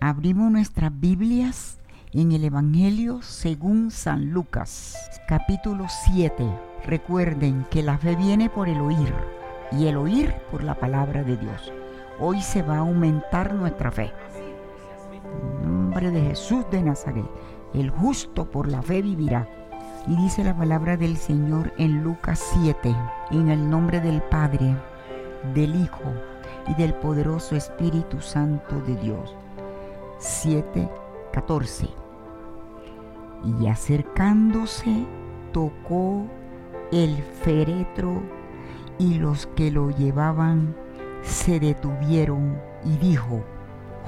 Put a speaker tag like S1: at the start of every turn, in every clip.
S1: Abrimos nuestras Biblias en el Evangelio según San Lucas, capítulo 7. Recuerden que la fe viene por el oír y el oír por la palabra de Dios. Hoy se va a aumentar nuestra fe. En nombre de Jesús de Nazaret, el justo por la fe vivirá. Y dice la palabra del Señor en Lucas 7, en el nombre del Padre, del Hijo y del poderoso Espíritu Santo de Dios. 7:14. Y acercándose, tocó el feretro y los que lo llevaban se detuvieron y dijo,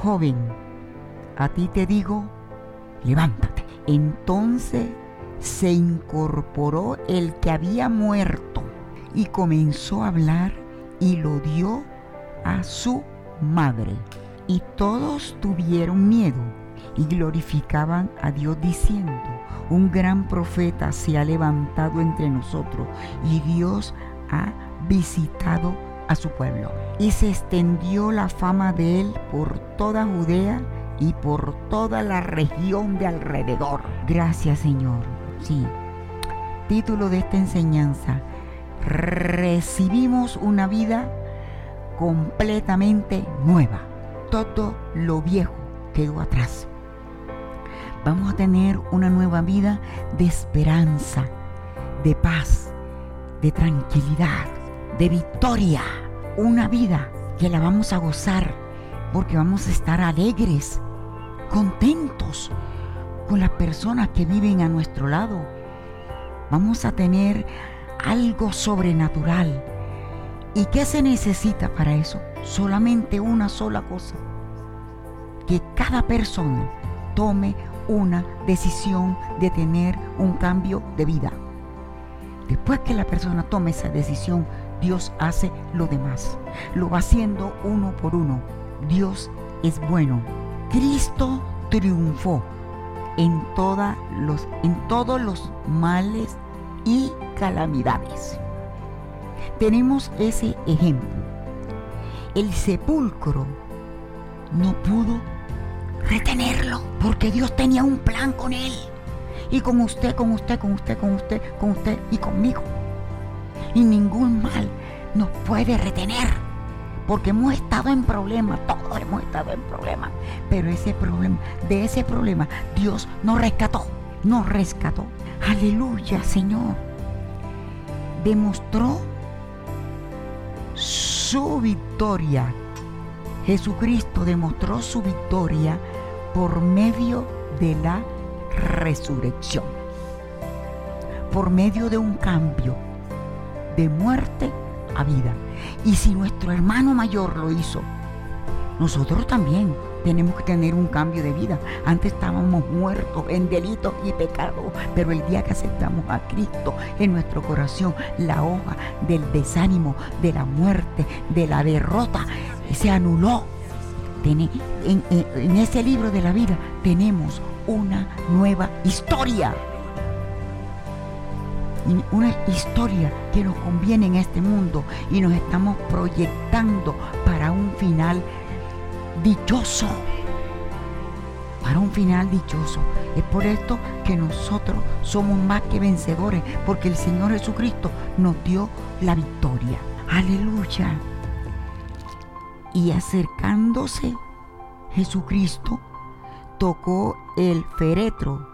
S1: joven, a ti te digo, levántate. Entonces se incorporó el que había muerto y comenzó a hablar y lo dio a su madre. Y todos tuvieron miedo y glorificaban a Dios diciendo, un gran profeta se ha levantado entre nosotros y Dios ha visitado a su pueblo. Y se extendió la fama de él por toda Judea y por toda la región de alrededor. Gracias Señor. Sí. Título de esta enseñanza. Recibimos una vida completamente nueva. Todo lo viejo quedó atrás. Vamos a tener una nueva vida de esperanza, de paz, de tranquilidad, de victoria. Una vida que la vamos a gozar porque vamos a estar alegres, contentos con las personas que viven a nuestro lado. Vamos a tener algo sobrenatural. ¿Y qué se necesita para eso? solamente una sola cosa, que cada persona tome una decisión de tener un cambio de vida. Después que la persona tome esa decisión, Dios hace lo demás. Lo va haciendo uno por uno. Dios es bueno. Cristo triunfó en, los, en todos los males y calamidades. Tenemos ese ejemplo el sepulcro no pudo retenerlo, porque Dios tenía un plan con él. Y con usted, con usted, con usted, con usted, con usted y conmigo. Y ningún mal nos puede retener, porque hemos estado en problemas, todos hemos estado en problemas, pero ese problema, de ese problema Dios nos rescató, nos rescató. Aleluya, Señor. Demostró su su victoria. Jesucristo demostró su victoria por medio de la resurrección, por medio de un cambio de muerte a vida. Y si nuestro hermano mayor lo hizo, nosotros también tenemos que tener un cambio de vida. Antes estábamos muertos en delitos y pecados, pero el día que aceptamos a Cristo en nuestro corazón, la hoja del desánimo, de la muerte, de la derrota, se anuló. En, ese libro de la vida tenemos una nueva historia una historia que nos conviene en este mundo y nos estamos proyectando para un final dichoso, para un final dichoso. Es por esto que nosotros somos más que vencedores, porque el Señor Jesucristo nos dio la victoria. Aleluya. Y acercándose Jesucristo, tocó el feretro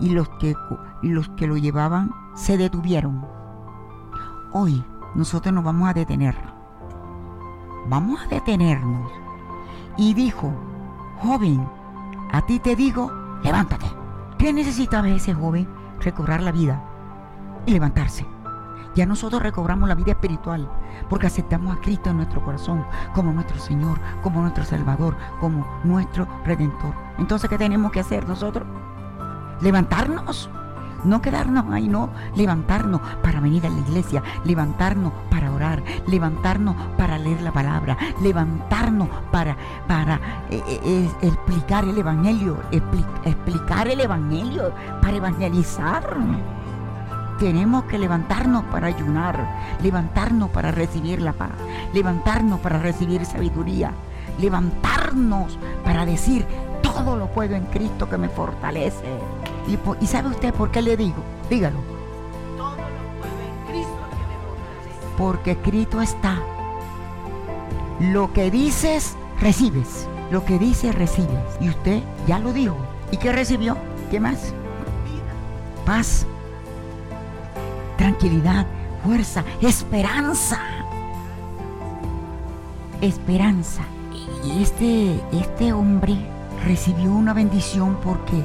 S1: y los que, los que lo llevaban se detuvieron. Hoy nosotros nos vamos a detener. Vamos a detenernos y dijo, joven, a ti te digo, levántate. ¿Qué necesitaba ese joven? Recobrar la vida y levantarse. Ya nosotros recobramos la vida espiritual porque aceptamos a Cristo en nuestro corazón como nuestro Señor, como nuestro Salvador, como nuestro Redentor. Entonces, ¿qué tenemos que hacer nosotros? Levantarnos no quedarnos ahí, no. Levantarnos para venir a la iglesia, levantarnos para orar, levantarnos para leer la palabra, levantarnos para, para eh, eh, eh, explicar el Evangelio, explicar el Evangelio, para evangelizar. Tenemos que levantarnos para ayunar, levantarnos para recibir la paz, levantarnos para recibir sabiduría, levantarnos para decir, todo lo puedo en Cristo que me fortalece. Y, sabe usted por qué le digo, dígalo. Todo lo puedo en Cristo que me fortalece. Porque Cristo está. Lo que dices, recibes. Lo que dices, recibes. Y usted ya lo dijo. ¿Y qué recibió? ¿Qué más? Paz. Tranquilidad. Fuerza. Esperanza. Esperanza. Y este, este hombre recibió una bendición porque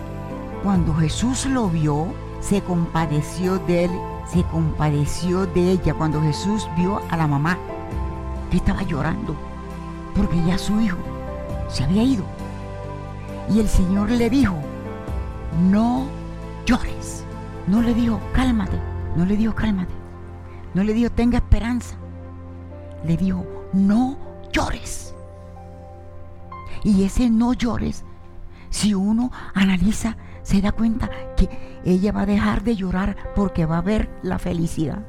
S1: cuando Jesús lo vio, se compadeció de él, se compadeció de ella. Cuando Jesús vio a la mamá que estaba llorando, porque ya su hijo se había ido. Y el Señor le dijo, no llores. No le dijo, cálmate. No le dijo, cálmate. No le dijo, tenga esperanza. Le dijo, no llores. Y ese no llores si uno analiza, se da cuenta que ella va a dejar de llorar porque va a ver la felicidad.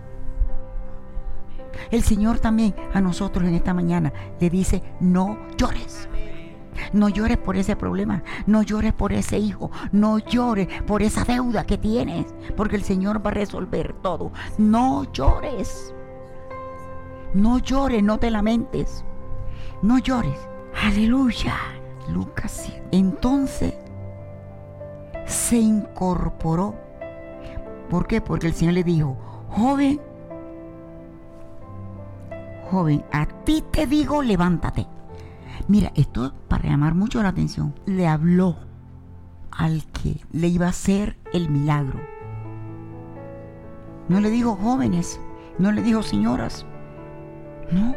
S1: El Señor también a nosotros en esta mañana le dice, no llores. No llores por ese problema, no llores por ese hijo, no llores por esa deuda que tienes, porque el Señor va a resolver todo. No llores. No llores, no te lamentes. No llores. Aleluya. Lucas Entonces se incorporó. ¿Por qué? Porque el Señor le dijo, joven, joven, a ti te digo, levántate. Mira, esto para llamar mucho la atención. Le habló al que le iba a hacer el milagro. No le dijo jóvenes, no le dijo señoras, no,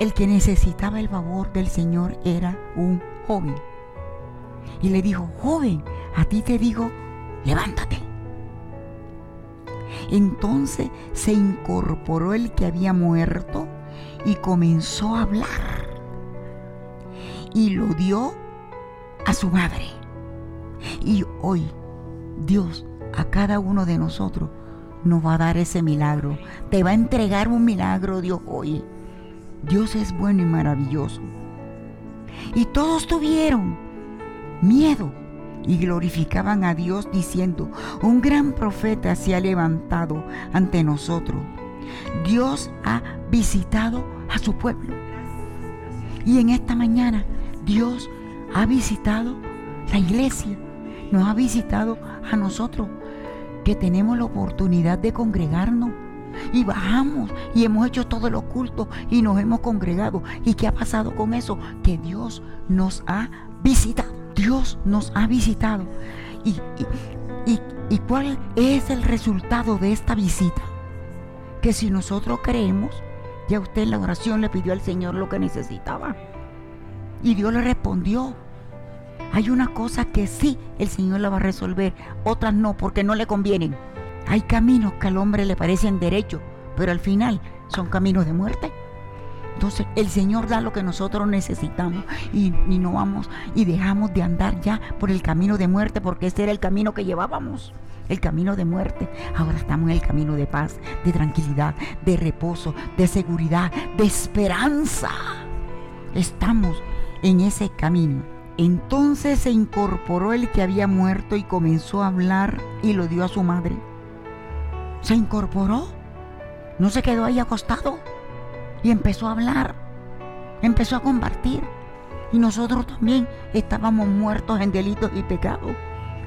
S1: el que necesitaba el favor del Señor era un joven. Y le dijo, joven, a ti te digo, levántate. Entonces se incorporó el que había muerto y comenzó a hablar. Y lo dio a su madre. Y hoy Dios a cada uno de nosotros nos va a dar ese milagro. Te va a entregar un milagro Dios hoy. Dios es bueno y maravilloso. Y todos tuvieron miedo y glorificaban a Dios diciendo, un gran profeta se ha levantado ante nosotros. Dios ha visitado a su pueblo. Y en esta mañana Dios ha visitado la iglesia, nos ha visitado a nosotros, que tenemos la oportunidad de congregarnos y bajamos y hemos hecho todo el oculto y nos hemos congregado. ¿Y qué ha pasado con eso? Que Dios nos ha visitado. Dios nos ha visitado. ¿Y, y, y cuál es el resultado de esta visita? Que si nosotros creemos, ya usted en la oración le pidió al Señor lo que necesitaba. Y Dios le respondió. Hay una cosa que sí el Señor la va a resolver, otras no, porque no le convienen. Hay caminos que al hombre le parecen derechos, pero al final son caminos de muerte. Entonces el Señor da lo que nosotros necesitamos y, no vamos y dejamos de andar ya por el camino de muerte porque ese era el camino que llevábamos, el camino de muerte. Ahora estamos en el camino de paz, de tranquilidad, de reposo, de seguridad, de esperanza. Estamos en ese camino. Entonces se incorporó el que había muerto y comenzó a hablar y lo dio a su madre se incorporó, no se quedó ahí acostado y empezó a hablar, empezó a compartir. Y nosotros también estábamos muertos en delitos y pecados.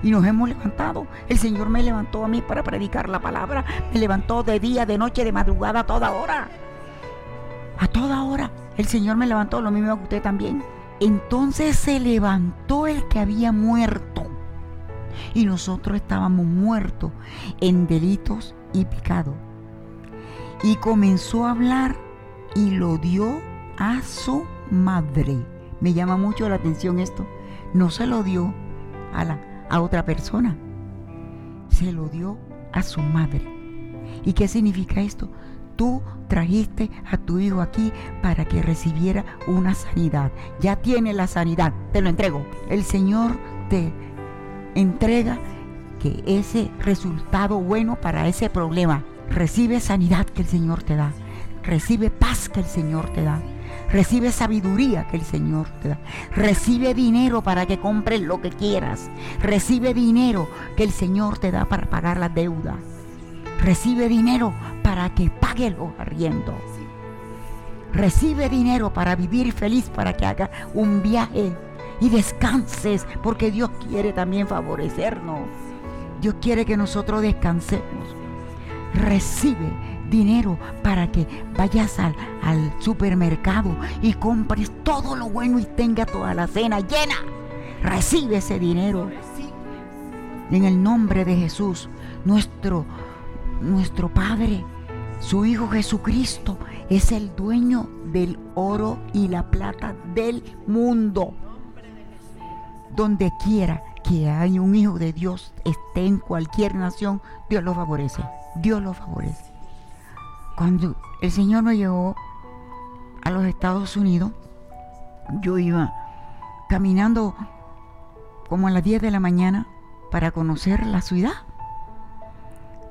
S1: Y nos hemos levantado. El Señor me levantó a mí para predicar la palabra. Me levantó de día, de noche, de madrugada, a toda hora. A toda hora. El Señor me levantó, lo mismo que usted también. Entonces se levantó el que había muerto. Y nosotros estábamos muertos en delitos y picado. Y comenzó a hablar y lo dio a su madre. Me llama mucho la atención esto. No se lo dio a, la, a otra persona. Se lo dio a su madre. ¿Y qué significa esto? Tú trajiste a tu hijo aquí para que recibiera una sanidad. Ya tiene la sanidad. Te lo entrego. El Señor te entrega ese resultado bueno para ese problema. Recibe sanidad que el Señor te da. Recibe paz que el Señor te da. Recibe sabiduría que el Señor te da. Recibe dinero para que compres lo que quieras. Recibe dinero que el Señor te da para pagar la deuda. Recibe dinero para que pague los arriendos. Recibe dinero para vivir feliz, para que haga un viaje y descanses, porque Dios quiere también favorecernos. Dios quiere que nosotros descansemos. Recibe dinero para que vayas al, supermercado y compres todo lo bueno y tenga toda la cena llena. Recibe ese dinero. En el nombre de Jesús, nuestro, nuestro Padre, su Hijo Jesucristo, es el dueño del oro y la plata del mundo. Donde quiera que hay un hijo de Dios esté en cualquier nación, Dios lo favorece. Dios lo favorece. Cuando el Señor me llegó a los Estados Unidos, yo iba caminando como a las 10 de la mañana para conocer la ciudad.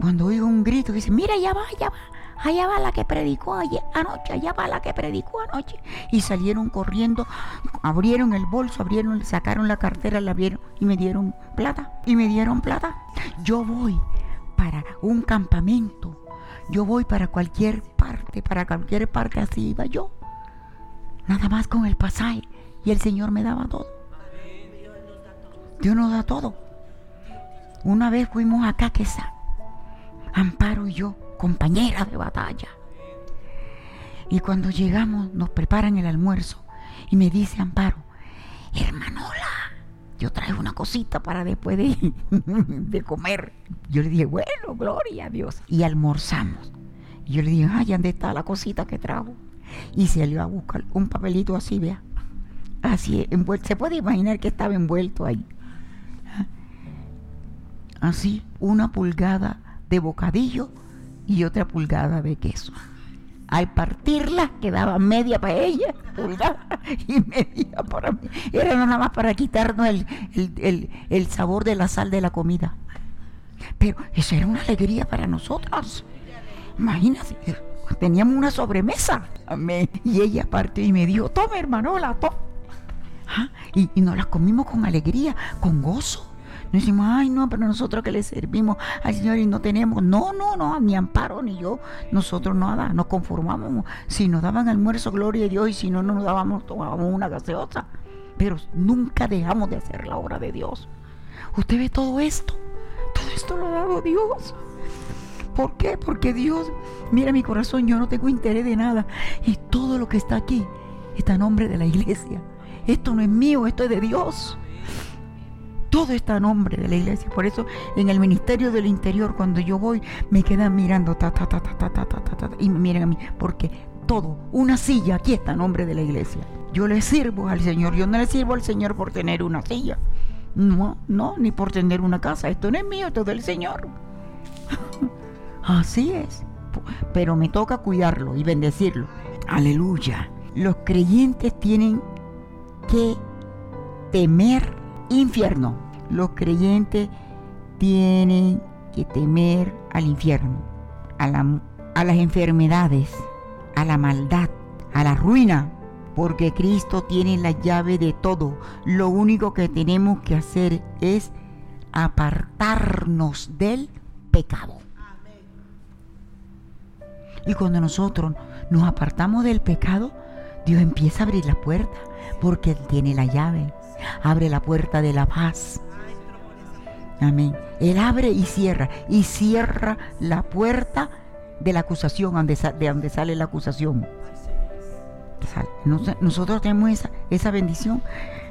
S1: Cuando oigo un grito que dice, mira, ya va, ya va allá va la que predicó ayer, anoche, allá va la que predicó anoche. Y salieron corriendo, abrieron el bolso, abrieron, sacaron la cartera, la abrieron y me dieron plata. Y me dieron plata. Yo voy para un campamento. Yo voy para cualquier parte, para cualquier parte así iba yo. Nada más con el pasaje. Y el Señor me daba todo. Dios nos da todo. Una vez fuimos a Caquesa, Amparo y yo compañera de batalla. Y cuando llegamos nos preparan el almuerzo y me dice Amparo, hermanola, yo traigo una cosita para después de, comer. Yo le dije, bueno, gloria a Dios. Y almorzamos. yo le dije, ay, ¿dónde está la cosita que trajo? Y se salió a buscar un papelito así, vea. Así, envuelto. Se puede imaginar que estaba envuelto ahí. Así, una pulgada de bocadillo y otra pulgada de queso. Al partirla quedaba media para ella, pulgada, y media para mí. Era nada más para quitarnos el, sabor de la sal de la comida. Pero eso era una alegría para nosotras. Imagínate, eh, teníamos una sobremesa. Y ella partió y me dijo, toma hermanola, toma. Ah, y, y nos las comimos con alegría, con gozo. No decimos, ay, no, pero nosotros que le servimos al Señor y no tenemos. No, no, no, ni amparo ni yo. Nosotros nada, nos conformamos. Si nos daban almuerzo, gloria a Dios, y si no, no nos dábamos, tomábamos una gaseosa. Pero nunca dejamos de hacer la obra de Dios. Usted ve todo esto. Todo esto lo ha dado Dios. ¿Por qué? Porque Dios, mira mi corazón, yo no tengo interés de nada. Y todo lo que está aquí está en nombre de la iglesia. Esto no es mío, esto es de Dios todo está a nombre de la iglesia. Por eso en el Ministerio del Interior, cuando yo voy, me quedan mirando, ta, ta, ta, ta, ta, ta, ta, y me miran a mí, porque todo, una silla, aquí está a nombre de la iglesia. Yo le sirvo al Señor, yo no le sirvo al Señor por tener una silla. No, no, ni por tener una casa. Esto no es mío, esto es del Señor. Así es. Pero me toca cuidarlo y bendecirlo. Aleluya. Los creyentes tienen que temer infierno. Los creyentes tienen que temer al infierno, a, a las enfermedades, a la maldad, a la ruina, porque Cristo tiene la llave de todo. Lo único que tenemos que hacer es apartarnos del pecado. Y cuando nosotros nos apartamos del pecado, Dios empieza a abrir la puerta porque Él tiene la llave abre la puerta de la paz. Amén. Él abre y cierra. Y cierra la puerta de la acusación, de donde sale la acusación. Nosotros tenemos esa, bendición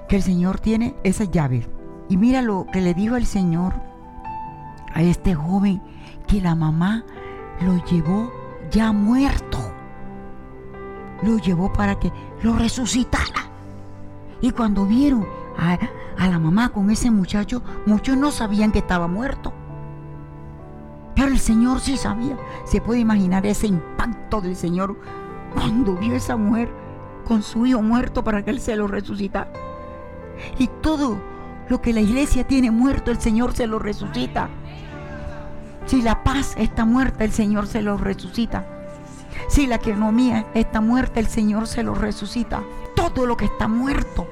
S1: que el Señor tiene, Esa llave Y mira lo que le dijo el Señor a este joven que la mamá lo llevó ya muerto. Lo llevó para que lo resucitara. Y cuando vieron a, la mamá con ese muchacho, muchos no sabían que estaba muerto. Pero el Señor sí sabía. Se puede imaginar ese impacto del Señor cuando vio a esa mujer con su hijo muerto para que Él se lo resucitara. Y todo lo que la iglesia tiene muerto, el Señor se lo resucita. Si la paz está muerta, el Señor se lo resucita. Si la economía está muerta, el Señor se lo resucita. Todo lo que está muerto,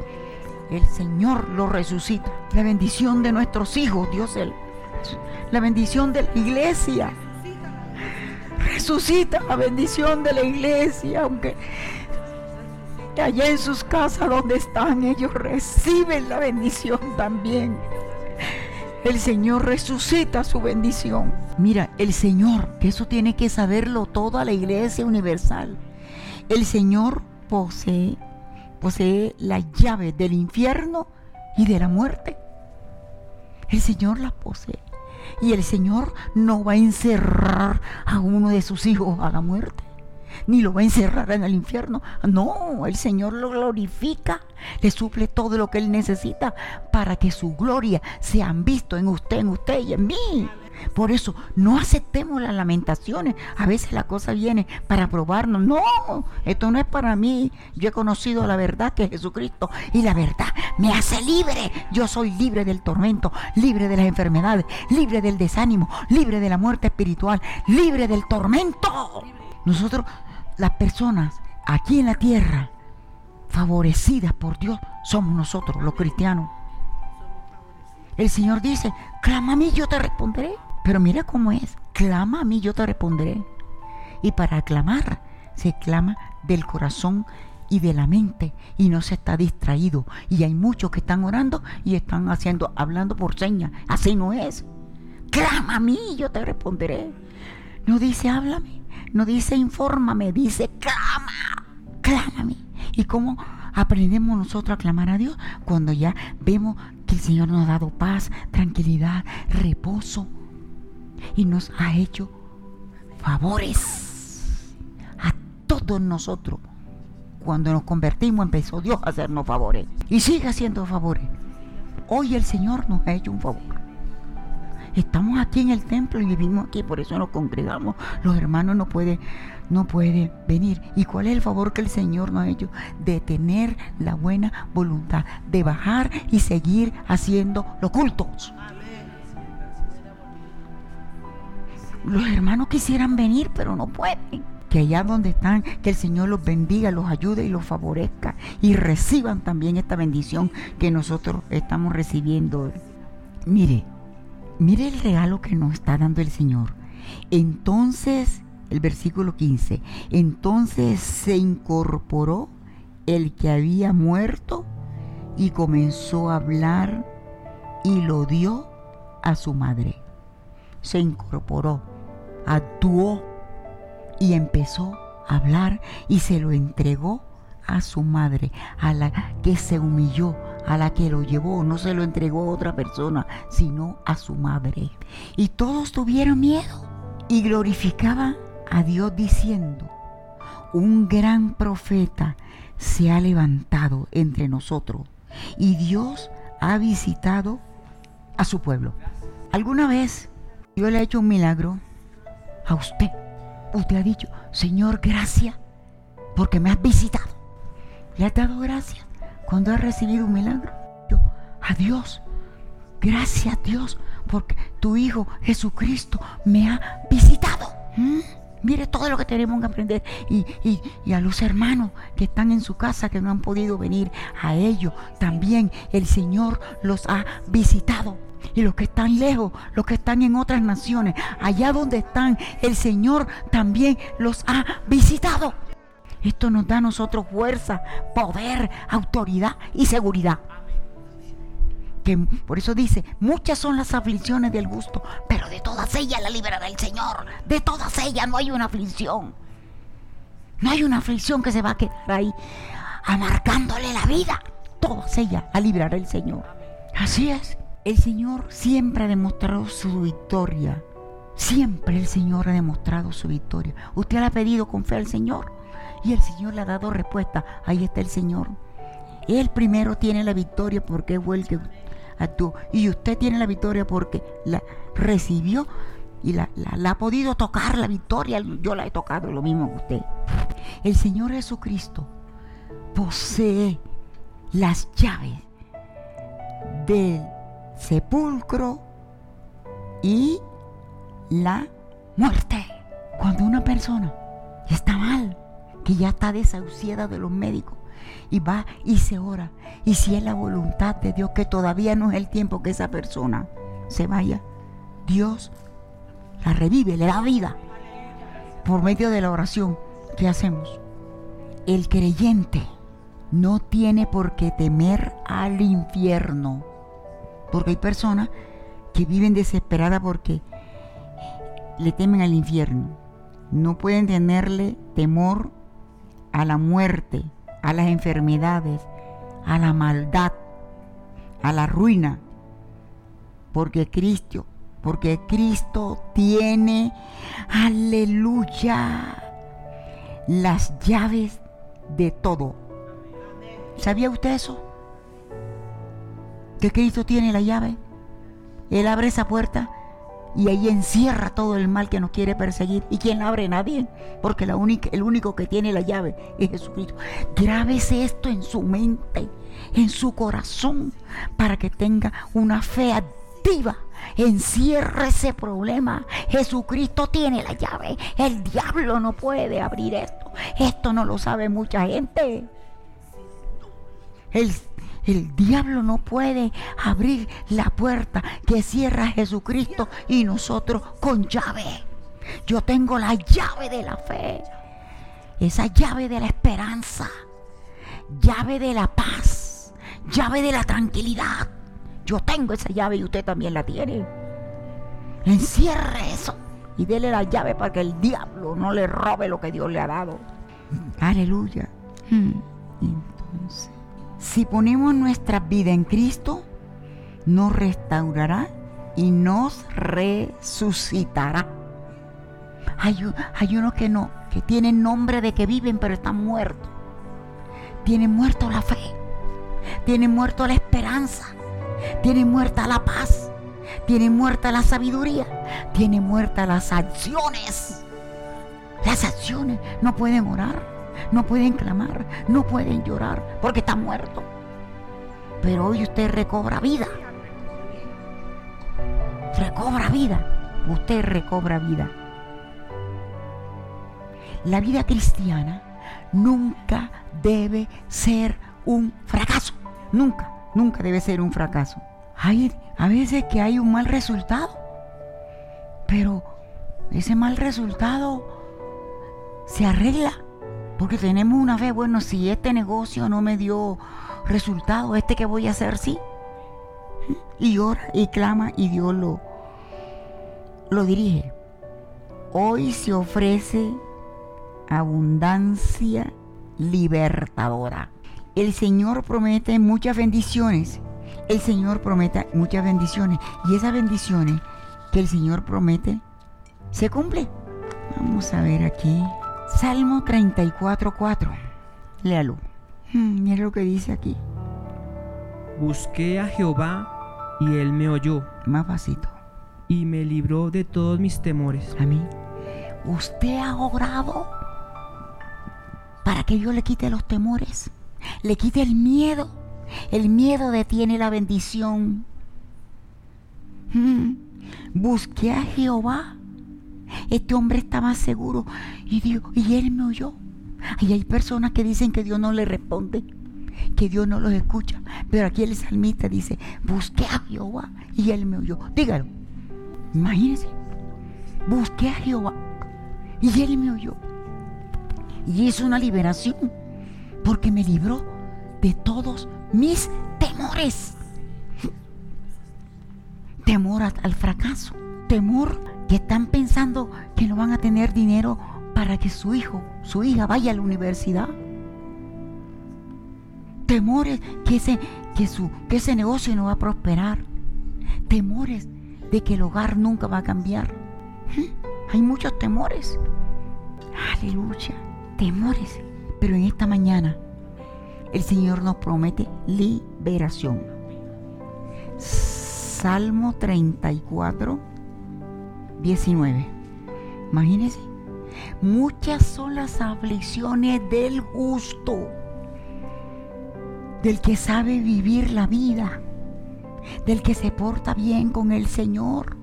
S1: el Señor lo resucita. La bendición de nuestros hijos, Dios, el, la bendición de la iglesia. Resucita la bendición de la iglesia, aunque allá en sus casas donde están ellos reciben la bendición también. El Señor resucita su bendición. Mira, el Señor, que eso tiene que saberlo toda la iglesia universal. El Señor posee posee la llave del infierno y de la muerte. El Señor la posee. Y el Señor no va a encerrar a uno de sus hijos a la muerte ni lo va a encerrar en el infierno. No, el Señor lo glorifica, le suple todo lo que Él necesita para que su gloria sea visto en usted, en usted y en mí. Por eso, no aceptemos las lamentaciones. A veces la cosa viene para probarnos. No, esto no es para mí. Yo he conocido la verdad que es Jesucristo y la verdad me hace libre. Yo soy libre del tormento, libre de las enfermedades, libre del desánimo, libre de la muerte espiritual, libre del tormento. Nosotros, las personas aquí en la tierra, favorecidas por Dios, somos nosotros los cristianos. El Señor dice, clama a mí, yo te responderé. Pero mira cómo es, clama a mí, yo te responderé. Y para clamar, se clama del corazón y de la mente y no se está distraído. Y hay muchos que están orando y están haciendo, hablando por señas. Así no es. Clama a mí, yo te responderé. No dice háblame, no dice infórmame, dice clama, clama a mí ¿Y cómo aprendemos nosotros a clamar a Dios? Cuando ya vemos que el Señor nos ha dado paz, tranquilidad, reposo y nos ha hecho favores a todos nosotros. Cuando nos convertimos empezó Dios a hacernos favores y sigue haciendo favores. Hoy el Señor nos ha hecho un favor. Estamos aquí en el templo y vivimos aquí, por eso nos congregamos. Los hermanos no pueden no puede venir. ¿Y cuál es el favor que el Señor nos ha hecho? De tener la buena voluntad, de bajar y seguir haciendo los cultos. los hermanos quisieran venir, pero no pueden. Que allá donde están, que el Señor los bendiga, los ayude y los favorezca y reciban también esta bendición que nosotros estamos recibiendo. Mire, mire el regalo que nos está dando el Señor. Entonces, el versículo 15, entonces se incorporó el que había muerto y comenzó a hablar y lo dio a su madre. Se incorporó actuó y empezó a hablar y se lo entregó a su madre, a la que se humilló, a la que lo llevó, no se lo entregó a otra persona, sino a su madre. Y todos tuvieron miedo y glorificaban a Dios diciendo, un gran profeta se ha levantado entre nosotros y Dios ha visitado a su pueblo. ¿Alguna vez yo le ha hecho un milagro a usted. Usted ha dicho, Señor, gracias porque me has visitado. Le ha dado gracias cuando ha recibido un milagro. Yo, a Dios, gracias a Dios porque tu Hijo Jesucristo me ha visitado. ¿Mm? Mire todo lo que tenemos que aprender. Y, a los hermanos que están en su casa, que no han podido venir, a ellos también el Señor los ha visitado. Y los que están lejos, los que están en otras naciones, allá donde están, el Señor también los ha visitado. Esto nos da a nosotros fuerza, poder, autoridad y seguridad por eso dice, muchas son las aflicciones del gusto, pero de todas ellas la liberará el Señor. De todas ellas no hay una aflicción. No hay una aflicción que se va a quedar ahí amarcándole la vida. Todas ellas la librará el Señor. Así es. El Señor siempre ha demostrado su victoria. Siempre el Señor ha demostrado su victoria. Usted le ha pedido con fe al Señor y el Señor le ha dado respuesta. Ahí está el Señor. Él primero tiene la victoria porque vuelve el y usted tiene la victoria porque la recibió y la, ha podido tocar la victoria. Yo la he tocado lo mismo que usted. El Señor Jesucristo posee las llaves del sepulcro y la muerte. Cuando una persona está mal, que ya está desahuciada de los médicos, y va y se ora. Y si es la voluntad de Dios, que todavía no es el tiempo que esa persona se vaya, Dios la revive, le da vida por medio de la oración. ¿Qué hacemos? El creyente no tiene por qué temer al infierno, porque hay personas que viven desesperadas porque le temen al infierno. No pueden tenerle temor a la muerte, a las enfermedades, a la maldad, a la ruina. Porque Cristo, porque Cristo tiene, aleluya, las llaves de todo. ¿Sabía usted eso? Que Cristo tiene la llave. Él abre esa puerta y ahí encierra todo el mal que nos quiere perseguir. ¿Y quien abre? Nadie, porque el único que tiene la llave es Jesucristo. Grábese esto en su mente, en su corazón, para que tenga una fe activa. Encierre ese problema. Jesucristo tiene la llave. El diablo no puede abrir esto. Esto no lo sabe mucha gente. El el diablo no puede abrir la puerta que cierra Jesucristo y nosotros con llave. Yo tengo la llave de la fe, esa llave de la esperanza, llave de la paz, llave de la tranquilidad. Yo tengo esa llave y usted también la tiene. Encierre eso y dele la llave para que el diablo no le robe lo que Dios le ha dado. Aleluya. Hmm. Entonces. Si ponemos nuestra vida en Cristo, nos restaurará y nos resucitará. Hay, unos que no, que tienen nombre de que viven, pero están muertos. Tienen muerto la fe, tienen muerto la esperanza, tienen muerta la paz, tienen muerta la sabiduría, tienen muerta las acciones. Las acciones no pueden orar no pueden clamar, no pueden llorar, porque está muerto. Pero hoy usted recobra vida. Recobra vida. Usted recobra vida. La vida cristiana nunca debe ser un fracaso. Nunca, nunca debe ser un fracaso. Hay a veces que hay un mal resultado, pero ese mal resultado se arregla porque tenemos una vez, bueno, si este negocio no me dio resultado, este que voy a hacer sí. Y ora y clama y Dios lo, dirige. Hoy se ofrece abundancia libertadora. El Señor promete muchas bendiciones. El Señor promete muchas bendiciones. Y esas bendiciones que el Señor promete se cumplen. Vamos a ver aquí. Salmo 34.4. Léalo. Hmm, mira lo que dice aquí.
S2: Busqué a Jehová y él me oyó.
S1: Más pasito.
S2: Y me libró de todos mis temores.
S1: A mí. Usted ha orado para que Dios le quite los temores, le quite el miedo. El miedo detiene la bendición. Hmm. Busqué a Jehová este hombre estaba seguro y, y él me oyó. Y hay personas que dicen que Dios no le responde, que Dios no los escucha. Pero aquí el salmista dice, busqué a Jehová y él me oyó. Dígalo. Imagínense. Busqué a Jehová y él me oyó. Y es una liberación porque me libró de todos mis temores. Temor al fracaso, temor que están pensando que no van a tener dinero para que su hijo, su hija vaya a la universidad. Temores que ese, que que ese negocio no va a prosperar. Temores de que el hogar nunca va a cambiar. ¿Mm? Hay muchos temores. Aleluya, temores. Pero en esta mañana el Señor nos promete liberación. Salmo 34 19. Imagínense, muchas son las aflicciones del justo, del que sabe vivir la vida, del que se porta bien con el Señor.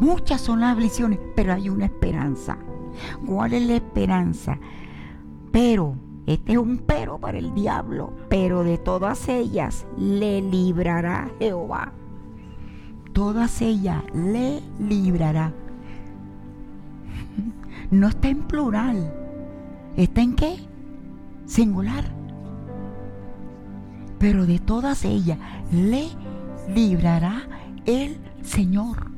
S1: Muchas son las aflicciones, pero hay una esperanza. ¿Cuál es la esperanza? Pero, este es un pero para el diablo, pero de todas ellas le librará Jehová todas ellas le librará. No está en plural. ¿Está en qué? Singular. Pero de todas ellas le librará el Señor.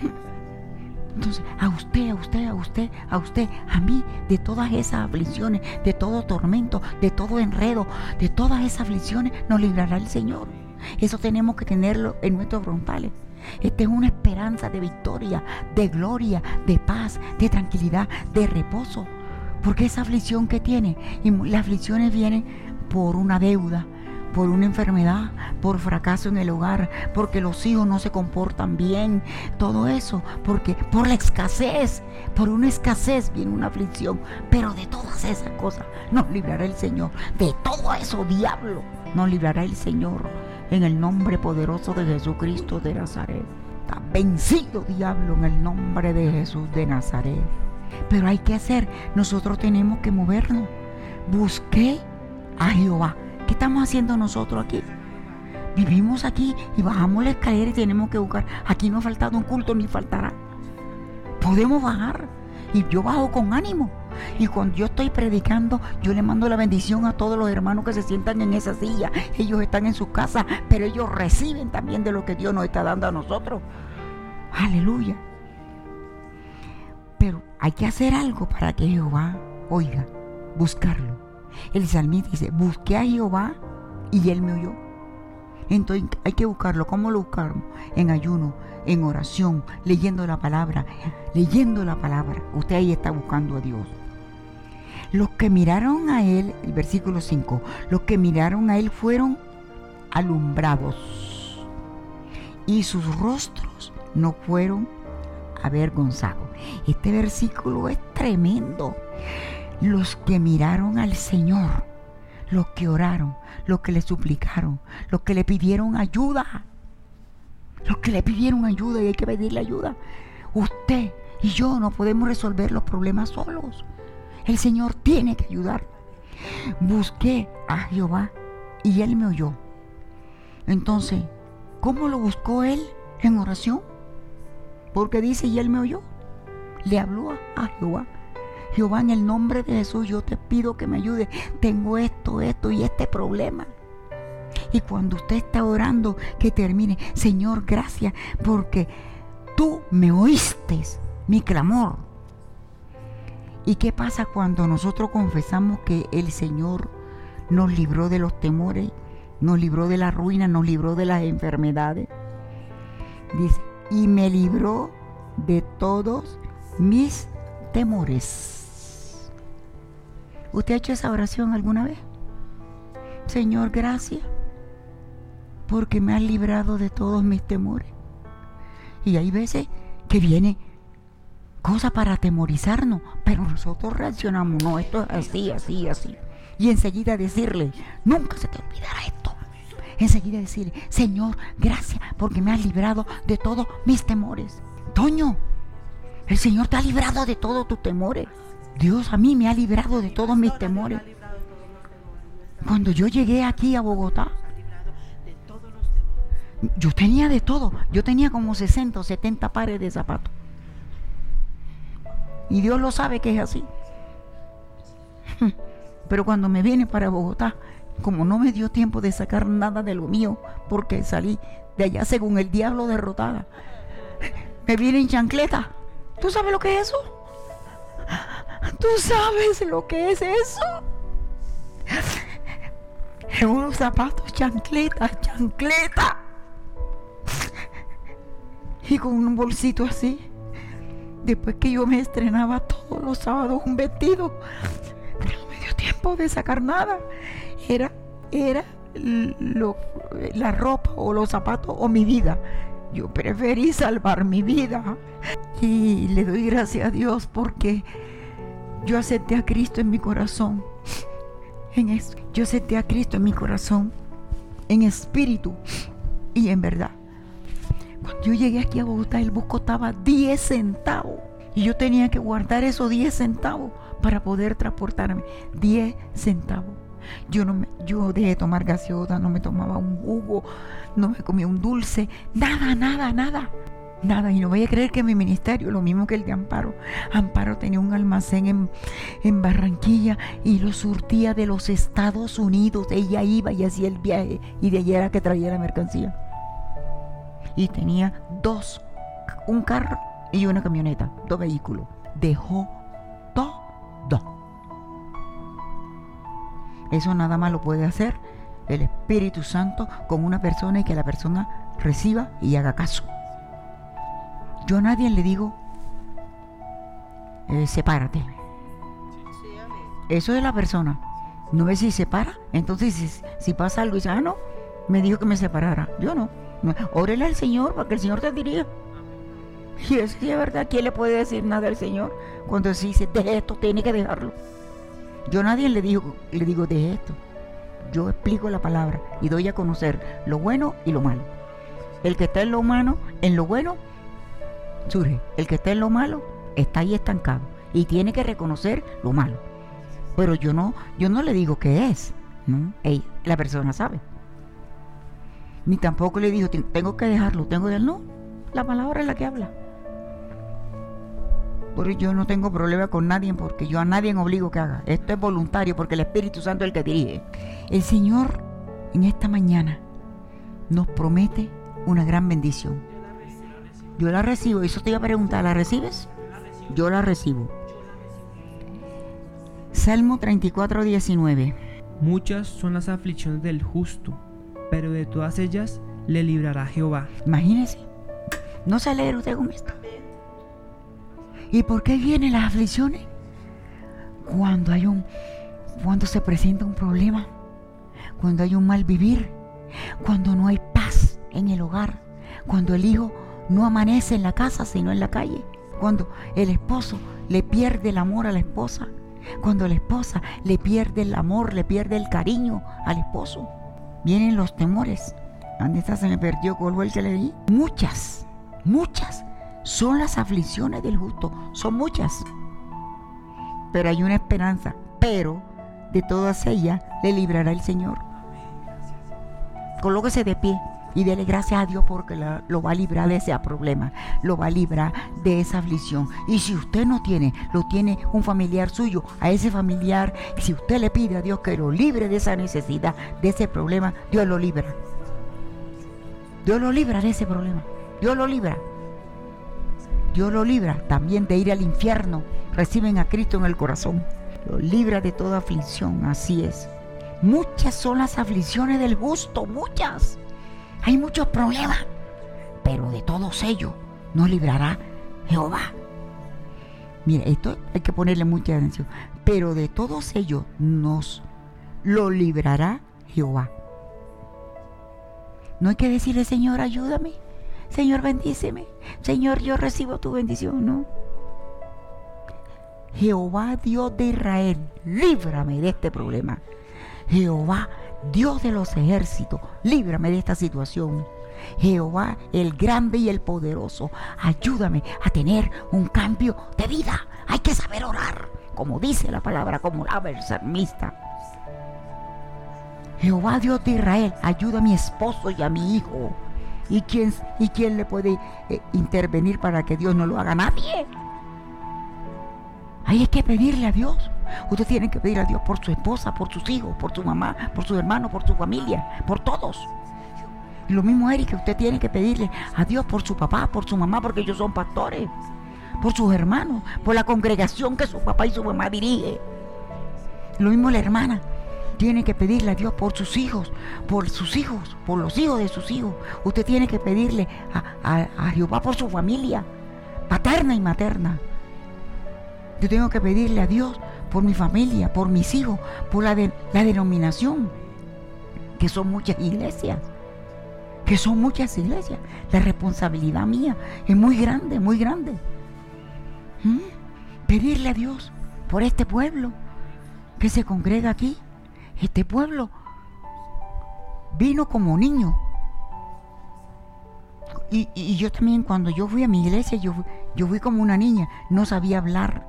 S1: Entonces, a usted, a usted, a usted, a usted, a mí, de todas esas aflicciones, de todo tormento, de todo enredo, de todas esas aflicciones, nos librará el Señor. Eso tenemos que tenerlo en nuestros frontales Esta es una esperanza de victoria, de gloria, de paz, de tranquilidad, de reposo. Porque esa aflicción que tiene, y las aflicciones vienen por una deuda, por una enfermedad, por fracaso en el hogar, porque los hijos no se comportan bien, todo eso, porque por la escasez, por una escasez viene una aflicción, pero de todas esas cosas nos librará el Señor, de todo eso, diablo, nos librará el Señor en el nombre poderoso de Jesucristo de Nazaret. Está vencido, diablo, en el nombre de Jesús de Nazaret. Pero hay que hacer, nosotros tenemos que movernos. Busqué a Jehová. ¿Qué estamos haciendo nosotros aquí? Vivimos aquí y bajamos la escalera y tenemos que buscar. Aquí no ha faltado un culto ni faltará. Podemos bajar y yo bajo con ánimo y cuando yo estoy predicando, yo le mando la bendición a todos los hermanos que se sientan en esa silla. Ellos están en su casa pero ellos reciben también de lo que Dios nos está dando a nosotros. Aleluya. Pero hay que hacer algo para que Jehová oiga, buscarlo. El salmista dice, busqué a Jehová y él me oyó. Entonces hay que buscarlo. ¿Cómo lo buscamos? En ayuno, en oración, leyendo la palabra, leyendo la palabra. Usted ahí está buscando a Dios. Los que miraron a él, el versículo 5, los que miraron a él fueron alumbrados y sus rostros no fueron avergonzados. Este versículo es tremendo. Los que miraron al Señor, los que oraron, los que le suplicaron, los que le pidieron ayuda, los que le pidieron ayuda y hay que pedirle ayuda. Usted y yo no podemos resolver los problemas solos. El Señor tiene que ayudar. Busqué a Jehová y Él me oyó. Entonces, ¿cómo lo buscó Él? En oración. Porque dice, y Él me oyó. Le habló a Jehová. Jehová, en el nombre de Jesús, yo te pido que me ayude. Tengo esto, esto y este problema. Y cuando usted está orando, que termine, Señor, gracias, porque tú me oíste mi clamor ¿Y qué pasa cuando nosotros confesamos que el Señor nos libró de los temores, nos libró de la ruina, nos libró de las enfermedades? Dice, y me libró de todos mis temores. ¿Usted ha hecho esa oración alguna vez? Señor, gracias, porque me has librado de todos mis temores. Y hay veces que viene cosa para atemorizarnos, pero nosotros reaccionamos, no, esto es así, así, así. Y enseguida decirle, nunca se te olvidará esto. Enseguida decirle, Señor, gracias porque me has librado de todos mis temores. Toño, el Señor te ha librado de todos tus temores. Dios a mí me ha librado de todos mis temores. Cuando yo llegué aquí a Bogotá, yo tenía de todo. Yo tenía como 60 o 70 pares de zapatos. Y Dios lo sabe que es así. Pero cuando me viene para Bogotá, como no me dio tiempo de sacar nada de lo mío, porque salí de allá según el diablo derrotada, me viene en chancleta. ¿Tú sabes lo que es eso? ¿Tú sabes lo que es eso? En unos zapatos chancleta, chancleta. Y con un bolsito así después que yo me estrenaba todos los sábados un vestido, no me dio tiempo de sacar nada. Era, era la ropa o los zapatos o mi vida. Yo preferí salvar mi vida. Y le doy gracias a Dios porque yo acepté a Cristo en mi corazón. En eso, yo acepté a Cristo en mi corazón, en espíritu y en verdad yo llegué aquí a Bogotá, el bus costaba 10 centavos. Y yo tenía que guardar esos 10 centavos para poder transportarme. 10 centavos. Yo, no me, yo dejé de tomar gaseosa, no me tomaba un jugo, no me comía un dulce, nada, nada, nada. Nada, y no voy a creer que mi ministerio, lo mismo que el de Amparo, Amparo tenía un almacén en, en Barranquilla y lo surtía de los Estados Unidos. Ella iba y hacía el viaje y de allí era que traía la mercancía y tenía dos, un carro y una camioneta, dos vehículos. Dejó todo. Eso nada más lo puede hacer el Espíritu Santo con una persona y que la persona reciba y haga caso. Yo a nadie le digo, eh, sepárate. Eso es la persona. No ves si se para, Entonces, si pasa algo y dice, ah, no, me dijo que me separara. Yo no. Órele al Señor para el Señor te diría Y es que, ¿verdad? ¿Quién le puede decir nada al Señor cuando se dice, de esto, tiene que dejarlo? Yo a nadie le digo, le digo, de esto. Yo explico la palabra y doy a conocer lo bueno y lo malo. El que está en lo humano, en lo bueno, surge. El que está en lo malo, está ahí estancado y tiene que reconocer lo malo. Pero yo no, yo no le digo qué es. la persona sabe ni tampoco le dijo, tengo que dejarlo, tengo que No, la palabra es la que habla. Por yo no tengo problema con nadie porque yo a nadie obligo que haga. Esto es voluntario porque el Espíritu Santo es el que dirige. El Señor en esta mañana nos promete una gran bendición. Yo la recibo, eso te iba a preguntar, ¿la recibes? Yo la recibo.
S2: Salmo 34, 19. Muchas son las aflicciones del justo pero de todas ellas le librará Jehová.
S1: Imagínese, no se leer usted con esto. ¿Y por qué vienen las aflicciones? Cuando hay un, cuando se presenta un problema, cuando hay un mal vivir, cuando no hay paz en el hogar, cuando el hijo no amanece en la casa sino en la calle, cuando el esposo le pierde el amor a la esposa, cuando la esposa le pierde el amor, le pierde el cariño al esposo vienen los temores. ¿Dónde está? Se me perdió el que leí. Muchas, muchas son las aflicciones del justo. Son muchas. Pero hay una esperanza. Pero de todas ellas le librará el Señor. Colóquese de pie y dele gracias a Dios porque lo va a librar de ese problema, lo va a librar de esa aflicción. Y si usted no tiene, lo tiene un familiar suyo, a ese familiar, si usted le pide a Dios que lo libre de esa necesidad, de ese problema, Dios lo libra. Dios lo libra de ese problema. Dios lo libra. Dios lo libra también de ir al infierno. Reciben a Cristo en el corazón. Lo libra de toda aflicción, así es. Muchas son las aflicciones del gusto, muchas hay muchos problemas, pero de todos ellos nos librará Jehová. mire esto hay que ponerle mucha atención. Pero de todos ellos nos lo librará Jehová. No hay que decirle, Señor, ayúdame. Señor, bendíceme. Señor, yo recibo tu bendición. No. Jehová Dios de Israel, líbrame de este problema. Jehová Dios de los ejércitos, líbrame de esta situación. Jehová, el grande y el poderoso, ayúdame a tener un cambio de vida. Hay que saber orar, como dice la palabra, como la Jehová Dios de Israel, ayuda a mi esposo y a mi hijo. ¿Y quién, y quién le puede eh, intervenir para que Dios no lo haga? Nadie. hay que pedirle a Dios. Usted tiene que pedir a Dios por su esposa, por sus hijos, por su mamá, por sus hermanos, por su familia, por todos. Lo mismo, Eric, que usted tiene que pedirle a Dios por su papá, por su mamá, porque ellos son pastores, por sus hermanos, por la congregación que su papá y su mamá dirigen. Lo mismo la hermana. Tiene que pedirle a Dios por sus hijos, por sus hijos, por los hijos de sus hijos. Usted tiene que pedirle a, a Jehová por su familia, paterna y materna. Yo tengo que pedirle a Dios por mi familia, por mis hijos, por la, la denominación, que son muchas iglesias, que son muchas iglesias. La responsabilidad mía es muy grande, muy grande. ¿Mm? Pedirle a Dios por este pueblo que se congrega aquí. Este pueblo vino como niño. Y, yo también cuando yo fui a mi iglesia, yo, yo fui como una niña, no sabía hablar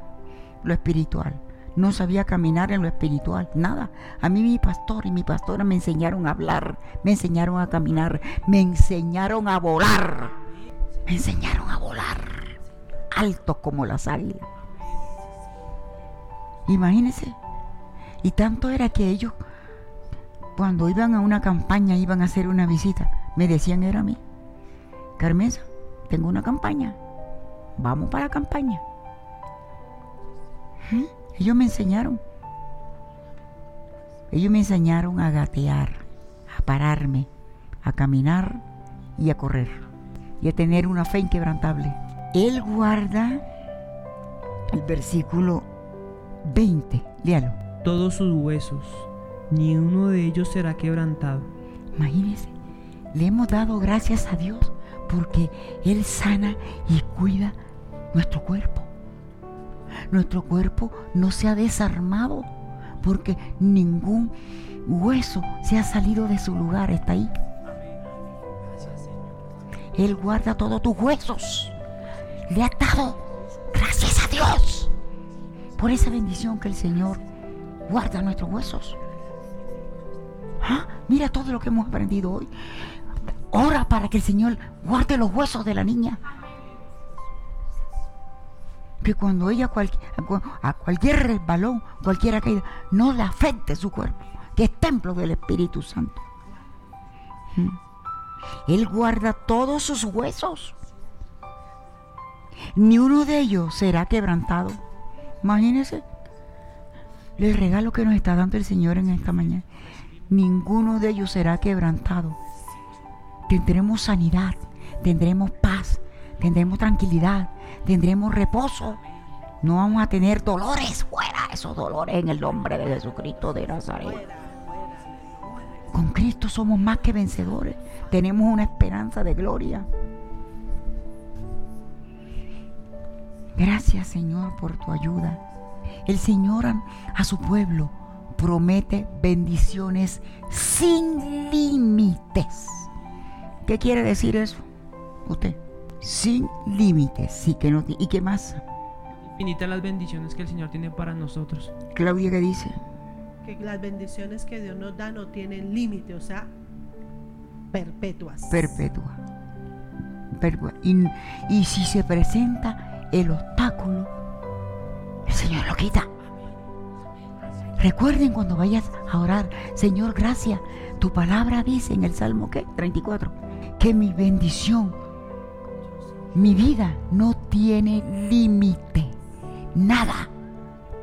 S1: lo espiritual no sabía caminar en lo espiritual, nada. A mí mi pastor y mi pastora me enseñaron a hablar, me enseñaron a caminar, me enseñaron a volar, me enseñaron a volar, alto como la sal. Imagínense. Y tanto era que ellos, cuando iban a una campaña, iban a hacer una visita, me decían era a mí, Carmenza, tengo una campaña, vamos para la campaña. ¿Mm? Ellos me enseñaron. Ellos me enseñaron a gatear, a pararme, a caminar y a correr. Y a tener una fe inquebrantable. Él guarda el versículo 20. Léalo. Todos sus huesos, ni uno de ellos será quebrantado. Imagínense, le hemos dado gracias a Dios porque Él sana y cuida nuestro cuerpo. Nuestro cuerpo no se ha desarmado porque ningún hueso se ha salido de su lugar, está ahí. Él guarda todos tus huesos. Le ha dado gracias a Dios por esa bendición que el Señor guarda nuestros huesos. ¿Ah? Mira todo lo que hemos aprendido hoy. Ora para que el Señor guarde los huesos de la niña que cuando ella a cualquier resbalón, cualquier caída, no le afecte su cuerpo, que es templo del Espíritu Santo. Mm. Él guarda todos sus huesos. Ni uno de ellos será quebrantado. Imagínense el regalo que nos está dando el Señor en esta mañana. Ninguno de ellos será quebrantado. Tendremos sanidad, tendremos paz, tendremos tranquilidad, tendremos reposo. No vamos a tener dolores fuera, esos dolores en el nombre de Jesucristo de Nazaret. Con Cristo somos más que vencedores. Tenemos una esperanza de gloria. Gracias Señor por tu ayuda. El Señor a su pueblo promete bendiciones sin límites. ¿Qué quiere decir eso? Usted sin límites. sí que no, ¿Y qué más? Infinitas las bendiciones que el Señor tiene para nosotros. Claudia,
S3: ¿qué
S1: dice?
S3: Que las bendiciones que Dios nos da no tienen límites o sea, perpetuas. Perpetua.
S1: Y, si se presenta el obstáculo, el Señor lo quita. Recuerden cuando vayas a orar, Señor, gracias. Tu palabra dice en el Salmo 34 que mi bendición mi vida no tiene límite. Nada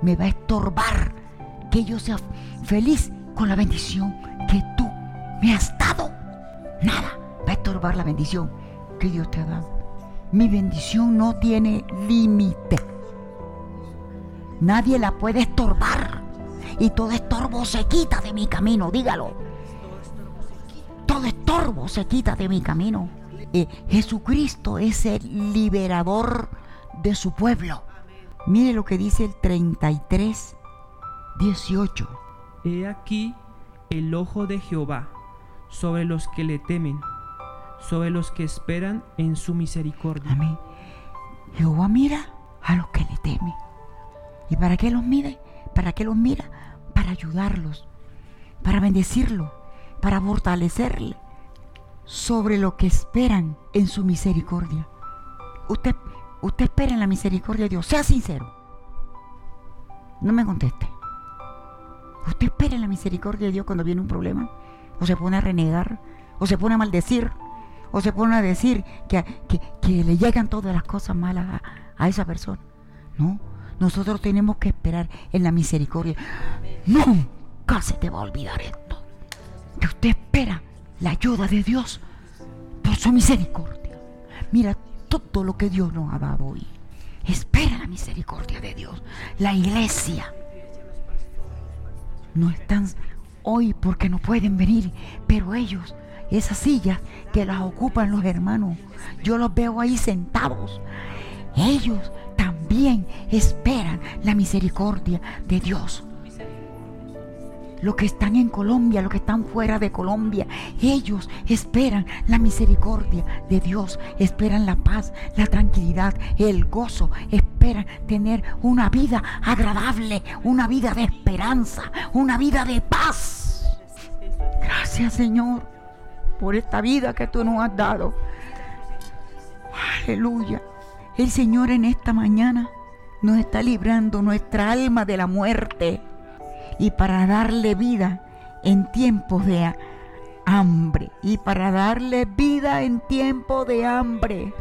S1: me va a estorbar que yo sea feliz con la bendición que tú me has dado. Nada va a estorbar la bendición que Dios te ha dado. Mi bendición no tiene límite. Nadie la puede estorbar. Y todo estorbo se quita de mi camino, dígalo. Todo estorbo se quita de mi camino. Jesucristo es el liberador de su pueblo. Mire lo que dice el 33, 18. He aquí el ojo de Jehová sobre los que le temen, sobre los que esperan en su misericordia. Jehová mira a los que le temen. ¿Y para qué los mide? ¿Para qué los mira? Para ayudarlos, para bendecirlos, para fortalecerle, sobre lo que esperan en su misericordia. Usted, usted espera en la misericordia de Dios. Sea sincero. No me conteste. Usted espera en la misericordia de Dios cuando viene un problema. O se pone a renegar. O se pone a maldecir. O se pone a decir que, le llegan todas las cosas malas a, esa persona. No. Nosotros tenemos que esperar en la misericordia. Nunca se te va a olvidar esto. Que usted la ayuda de Dios por su misericordia. Mira todo lo que Dios nos ha dado hoy. Espera la misericordia de Dios. La iglesia no están hoy porque no pueden venir, pero ellos, esas sillas que las ocupan los hermanos, yo los veo ahí sentados. Ellos también esperan la misericordia de Dios los que están en Colombia, los que están fuera de Colombia. Ellos esperan la misericordia de Dios, esperan la paz, la tranquilidad, el gozo, esperan tener una vida agradable, una vida de esperanza, una vida de paz. Gracias Señor por esta vida que tú nos has dado. Aleluya. El Señor en esta mañana nos está librando nuestra alma de la muerte y para darle vida en tiempos de hambre y para darle vida en tiempo de hambre.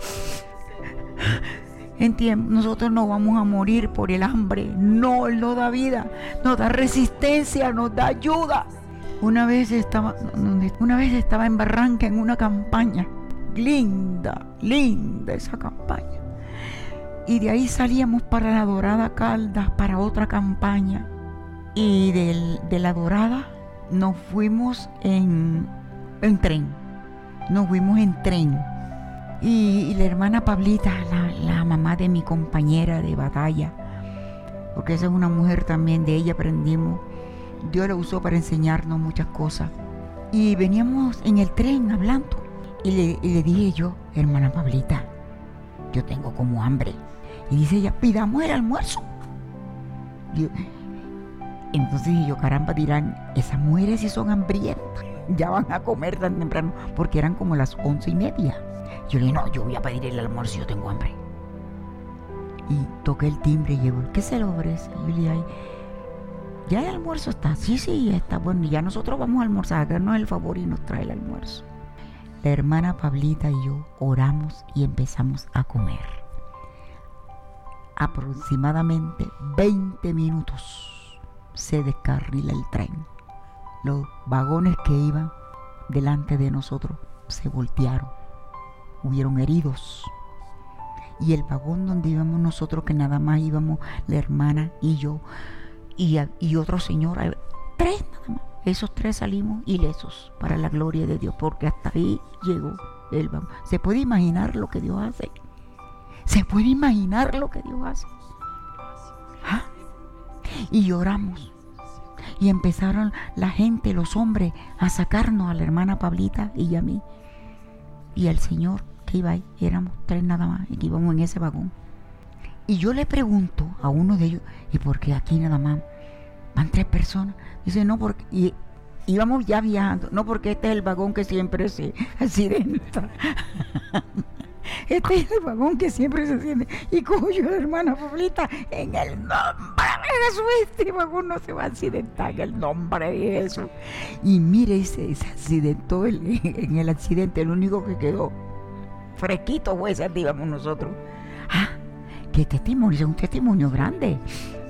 S1: En nosotros no vamos a morir por el hambre. No, Él nos da vida, nos da resistencia, nos da ayuda. Una vez estaba, una vez estaba en Barranca en una campaña. Linda, linda esa campaña. Y de ahí salíamos para la Dorada Caldas, para otra campaña y de la Dorada nos fuimos en, tren, nos fuimos en tren. Y, la hermana Pablita, la, mamá de mi compañera de batalla, porque esa es una mujer también, de ella aprendimos, Dios la usó para enseñarnos muchas cosas. Y veníamos en el tren hablando. Y le, dije yo, hermana Pablita, yo tengo como hambre. Y dice ella, pidamos el almuerzo. Entonces yo, caramba, dirán, esas mujeres sí son hambrientas, ya van a comer tan temprano, porque eran como las once y media. Yo le dije, no, yo voy a pedir el almuerzo, yo tengo hambre. Y toqué el timbre y llegó, ¿qué se lo ofrece? Y yo le dije, ya el almuerzo está, sí, sí, está, bueno, ya nosotros vamos a almorzar, háganos el favor y nos trae el almuerzo. La hermana Pablita y yo oramos y empezamos a comer. Aproximadamente 20 minutos se descarrila el tren. Los vagones que iban delante de nosotros se voltearon. Hubieron heridos. Y el vagón donde íbamos nosotros, que nada más íbamos la hermana y yo, y, y otro señor, tres nada más. Esos tres salimos ilesos para la gloria de Dios, porque hasta ahí llegó el vagón. ¿Se puede imaginar lo que Dios hace? ¿Se puede imaginar lo que Dios hace? y lloramos. Y empezaron la gente, los hombres, a sacarnos a la hermana Pablita y a mí. Y al señor que iba ahí, éramos tres nada más, y íbamos en ese vagón. Y yo le pregunto a uno de ellos, ¿y por qué aquí nada más van tres personas? Dice, no, porque... íbamos ya viajando, no porque este es el vagón que siempre se accidenta. Este es el vagón que siempre se siente y cuyo hermana Pablita, en el nombre de Jesús, este vagón no se va a accidentar, en el nombre de Jesús. Y mire, ese se accidentó en el accidente, el único que quedó fresquito fue ese, digamos nosotros. Ah, qué testimonio, un testimonio grande,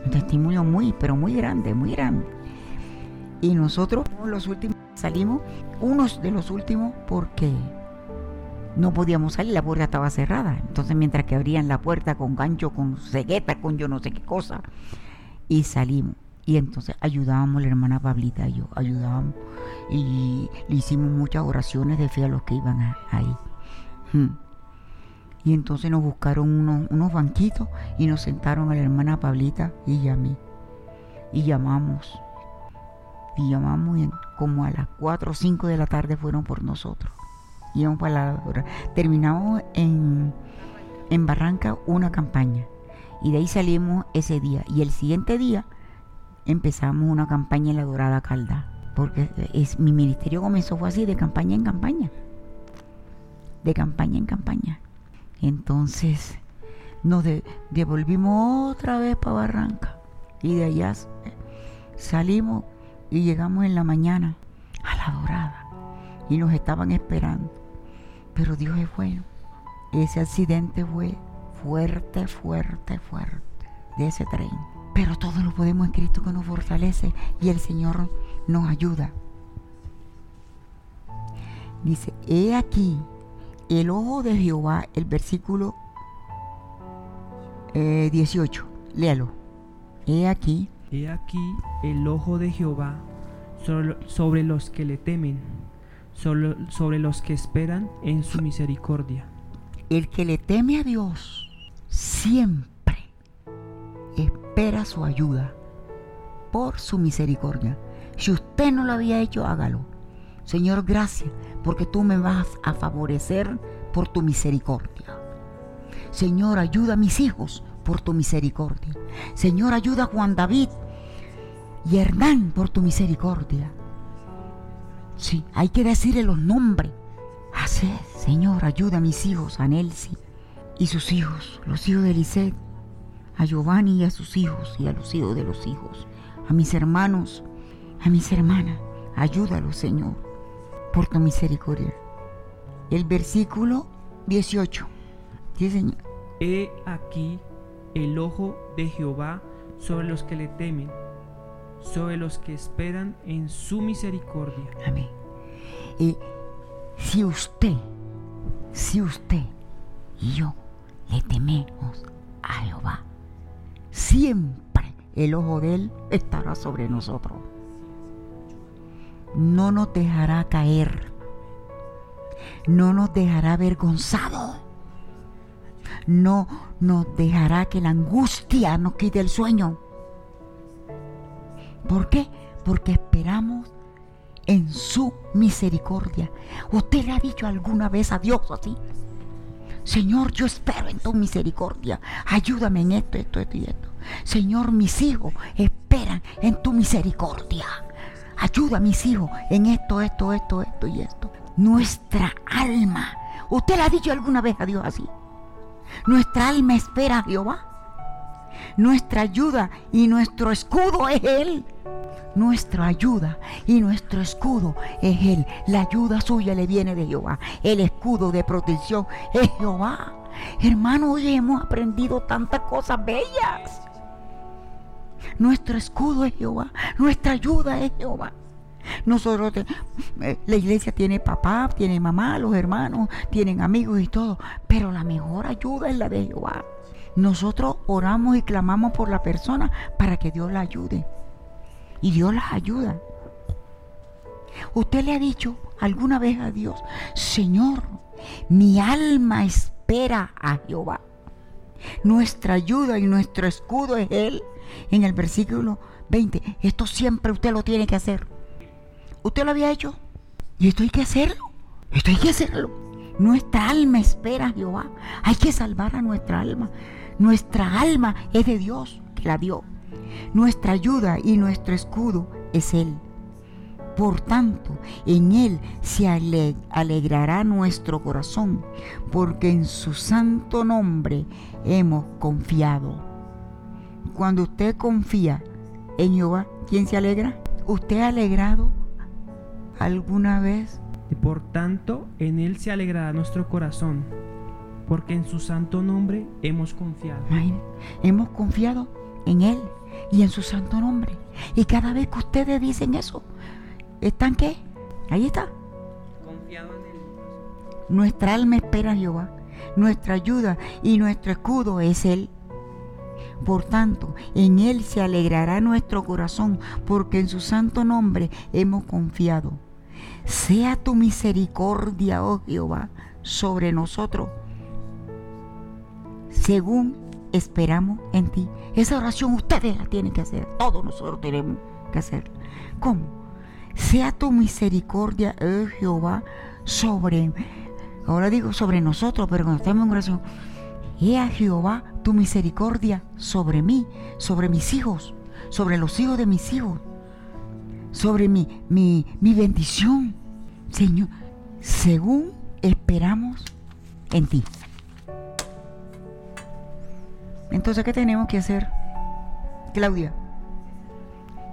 S1: un testimonio muy, pero muy grande, muy grande. Y nosotros los últimos salimos, unos de los últimos, porque no podíamos salir, la puerta estaba cerrada. Entonces, mientras que abrían la puerta con gancho, con cegueta, con yo no sé qué cosa, y salimos. Y entonces ayudábamos la hermana Pablita y yo, ayudábamos. Y le hicimos muchas oraciones de fe a los que iban ahí. Hmm. Y entonces nos buscaron unos, unos banquitos y nos sentaron a la hermana Pablita y a mí. Y llamamos. Y llamamos y como a las 4 o 5 de la tarde fueron por nosotros y la dorada Terminamos en, en Barranca una campaña y de ahí salimos ese día. Y el siguiente día empezamos una campaña en la Dorada Calda, porque es, mi ministerio comenzó fue así, de campaña en campaña, de campaña en campaña. Entonces nos devolvimos otra vez para Barranca y de allá salimos y llegamos en la mañana a la Dorada y nos estaban esperando. Pero Dios es bueno. Ese accidente fue fuerte, fuerte, fuerte de ese tren. Pero todos lo podemos en Cristo que nos fortalece y el Señor nos ayuda. Dice, he aquí el ojo de Jehová, el versículo 18. Eh, Léalo. He aquí. He aquí el ojo de Jehová sobre los que le temen sobre los que esperan en su misericordia. El que le teme a Dios siempre espera su ayuda por su misericordia. Si usted no lo había hecho, hágalo. Señor, gracias, porque tú me vas a favorecer por tu misericordia. Señor, ayuda a mis hijos por tu misericordia. Señor, ayuda a Juan David y Hernán por tu misericordia. Sí, hay que decirle los nombres. Haced, Señor, ayuda a mis hijos, a Nelsi y sus hijos, los hijos de Lisset a Giovanni y a sus hijos y a los hijos de los hijos, a mis hermanos, a mis hermanas. Ayúdalos, Señor, por tu misericordia. El versículo
S2: 18. Sí, Señor. He aquí el ojo de Jehová sobre los que le temen sobre los que esperan en su misericordia. Amén.
S1: Y si usted, si usted y yo le tememos a Jehová, siempre el ojo de Él estará sobre nosotros. No nos dejará caer. No nos dejará avergonzados. No nos dejará que la angustia nos quite el sueño ¿Por qué? Porque esperamos en su misericordia. ¿Usted le ha dicho alguna vez a Dios así? Señor, yo espero en tu misericordia. Ayúdame en esto, esto, esto y esto. Señor, mis hijos esperan en tu misericordia. Ayuda a mis hijos en esto, esto, esto, esto y esto. Nuestra alma. ¿Usted le ha dicho alguna vez a Dios así? Nuestra alma espera a Jehová nuestra ayuda y nuestro escudo es Él. Nuestra ayuda y nuestro escudo es Él. La ayuda suya le viene de Jehová. El escudo de protección es Jehová. Hermano, hoy hemos aprendido tantas cosas bellas. Nuestro escudo es Jehová. Nuestra ayuda es Jehová. Nosotros, eh, la iglesia tiene papá, tiene mamá, los hermanos, tienen amigos y todo. Pero la mejor ayuda es la de Jehová. Nosotros oramos y clamamos por la persona para que Dios la ayude. Y Dios las ayuda. Usted le ha dicho alguna vez a Dios, Señor, mi alma espera a Jehová. Nuestra ayuda y nuestro escudo es Él. En el versículo 20, esto siempre usted lo tiene que hacer. Usted lo había hecho. Y esto hay que hacerlo. Esto hay que hacerlo. Nuestra alma espera a Jehová. Hay que salvar a nuestra alma. Nuestra alma es de Dios que la dio. Nuestra ayuda y nuestro escudo es Él. Por tanto, en Él se alegrará nuestro corazón, porque en su santo nombre hemos confiado. Cuando usted confía en Jehová, ¿quién se alegra? ¿Usted ha alegrado alguna vez? Por tanto, en Él se alegrará nuestro corazón, porque en su santo nombre hemos confiado. Hemos confiado en Él y en su santo nombre. Y cada vez que ustedes dicen eso, ¿están qué? Ahí está. Confiado en Él. Nuestra alma espera a Jehová. Nuestra ayuda y nuestro escudo es Él. Por tanto, en Él se alegrará nuestro corazón, porque en su santo nombre hemos confiado. Sea tu misericordia, oh Jehová, sobre nosotros según esperamos en ti. Esa oración ustedes la tienen que hacer, todos nosotros tenemos que hacerla. ¿Cómo? Sea tu misericordia, oh Jehová, sobre, ahora digo sobre nosotros, pero cuando estamos en oración, Ea Jehová, tu misericordia sobre mí, sobre mis hijos, sobre los hijos de mis hijos, sobre mi, mi, mi bendición, Señor, según esperamos en ti. Entonces, ¿qué tenemos que hacer? Claudia,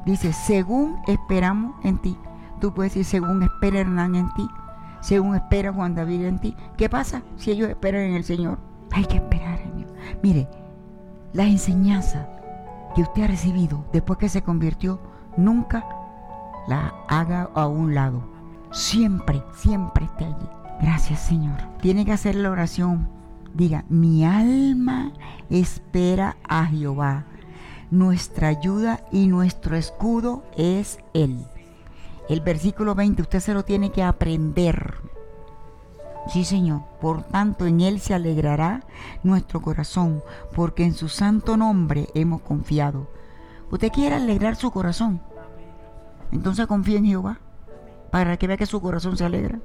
S1: dice, según esperamos en ti. Tú puedes decir, según espera Hernán en ti, según espera Juan David en ti. ¿Qué pasa si ellos esperan en el Señor? Hay que esperar en Dios. Mire, la enseñanza que usted ha recibido después que se convirtió, nunca la haga a un lado. Siempre, siempre esté allí. Gracias, Señor. Tiene que hacer la oración Diga, mi alma espera a Jehová. Nuestra ayuda y nuestro escudo es Él. El versículo 20, usted se lo tiene que aprender. Sí, Señor. Por tanto, en Él se alegrará nuestro corazón, porque en su santo nombre hemos confiado. Usted quiere alegrar su corazón. Entonces confía en Jehová, para que vea que su corazón se alegra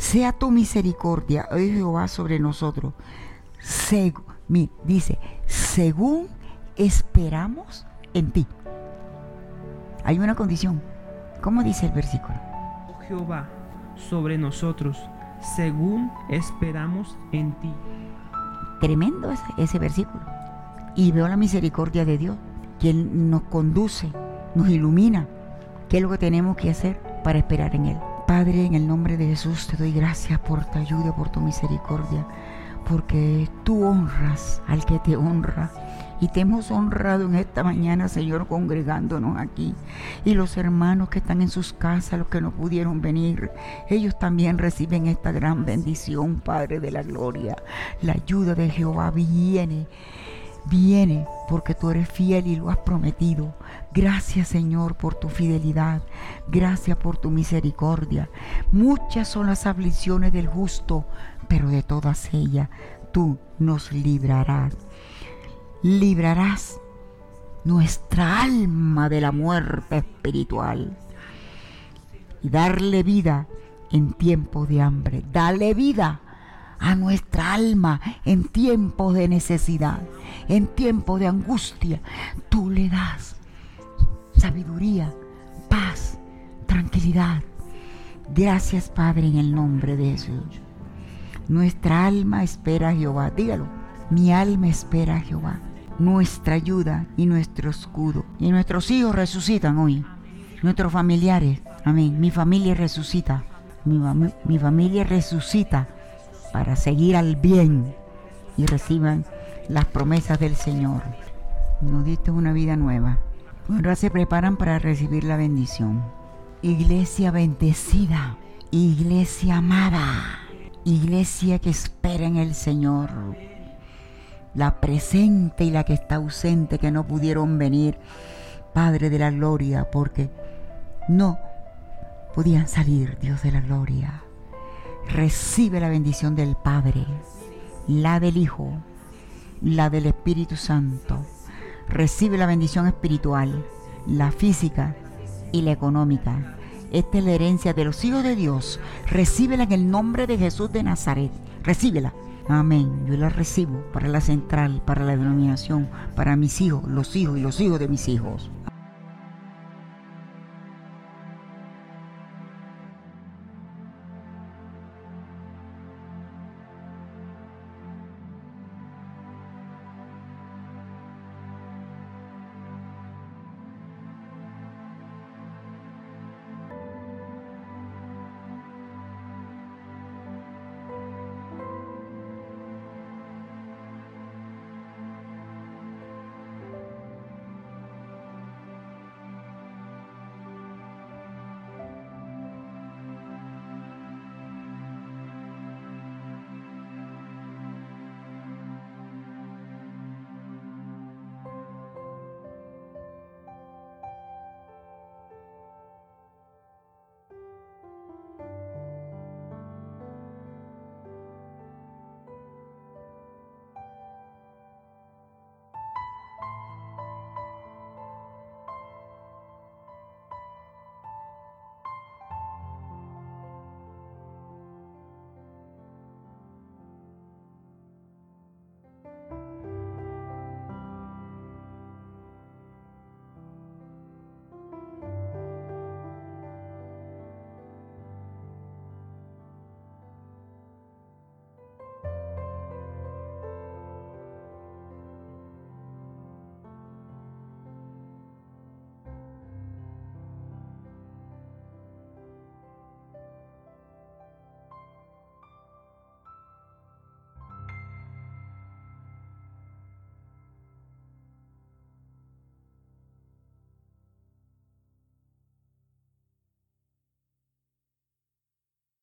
S1: sea tu misericordia, oh Jehová, sobre nosotros. dice, según esperamos en ti. Hay una condición. ¿Cómo dice el versículo? Oh Jehová, sobre nosotros, según esperamos en ti. Tremendo ese, ese versículo. Y veo la misericordia de Dios, quien nos conduce, nos ilumina, qué es lo que tenemos que hacer para esperar en Él. Padre, en el nombre de Jesús te doy gracias por tu ayuda, por tu misericordia, porque tú honras al que te honra. Y te hemos honrado en esta mañana, Señor, congregándonos aquí. Y los hermanos que están en sus casas, los que no pudieron venir, ellos también reciben esta gran bendición, Padre de la Gloria. La ayuda de Jehová viene viene porque tú eres fiel y lo has prometido. Gracias Señor por tu fidelidad, gracias por tu misericordia. Muchas son las aflicciones del justo, pero de todas ellas tú nos librarás. Librarás nuestra alma de la muerte espiritual y darle vida en tiempo de hambre. Dale vida a nuestra alma en tiempos de necesidad, en tiempos de angustia. Tú le das sabiduría, paz, tranquilidad. Gracias Padre en el nombre de Jesús. Nuestra alma espera a Jehová. Dígalo, mi alma espera a Jehová. Nuestra ayuda y nuestro escudo. Y nuestros hijos resucitan hoy. Nuestros familiares. Amén. Mi familia resucita. Mi, mi familia resucita para seguir al bien y reciban las promesas del Señor. Nos diste una vida nueva. Ahora se preparan para recibir la bendición. Iglesia bendecida, iglesia amada, iglesia que espera en el Señor. La presente y la que está ausente, que no pudieron venir, Padre de la Gloria, porque no podían salir, Dios de la Gloria. Recibe la bendición del Padre, la del Hijo, la del Espíritu Santo. Recibe la bendición espiritual, la física y la económica. Esta es la herencia de los hijos de Dios. Recíbela en el nombre de Jesús de Nazaret. Recíbela. Amén. Yo la recibo para la central, para la denominación, para mis hijos, los hijos y los hijos de mis hijos.